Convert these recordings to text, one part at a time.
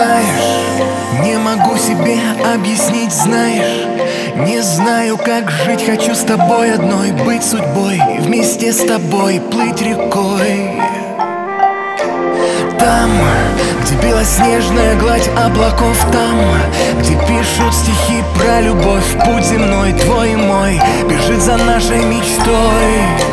Знаешь, не могу себе объяснить, знаешь. Не знаю, как жить, хочу с тобой одной Быть судьбой, вместе с тобой плыть рекой. Там, где белоснежная гладь облаков Там, где пишут стихи про любовь Путь земной, твой и мой, бежит за нашей мечтой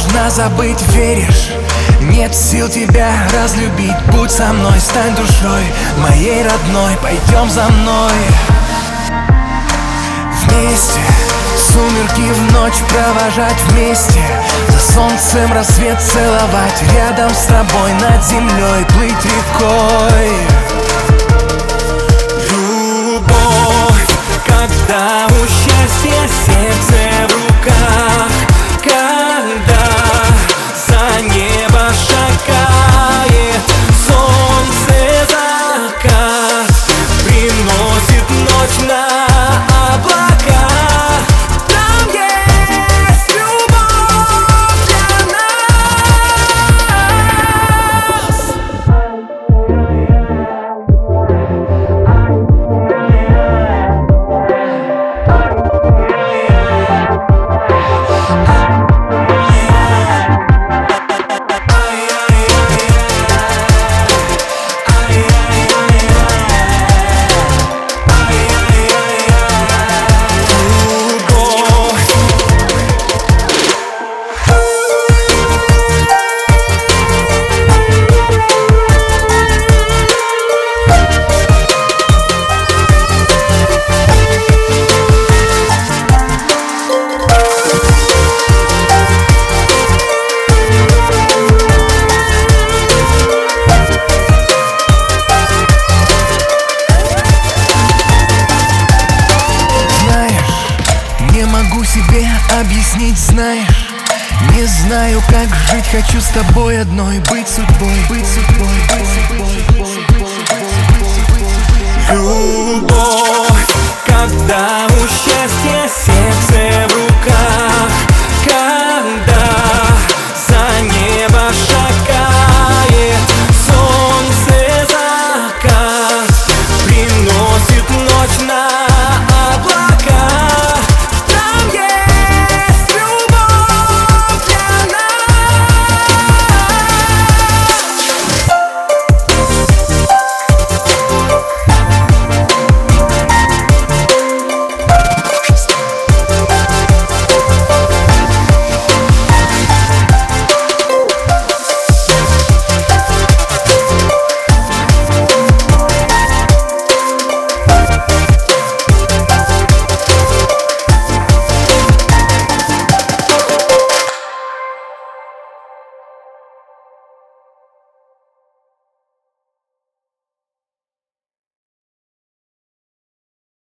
невозможно забыть, веришь? Нет сил тебя разлюбить, будь со мной, стань душой Моей родной, пойдем за мной. Вместе, сумерки в ночь провожать вместе. За солнцем рассвет целовать. Рядом с тобой над землей плыть рекой Now. Объяснить, знаешь Не знаю, как жить, хочу с тобой одной Быть судьбой, быть судьбой, быть судьбой, быть судьбой, быть судьбой, быть судьбой. Любовь, когда у счастья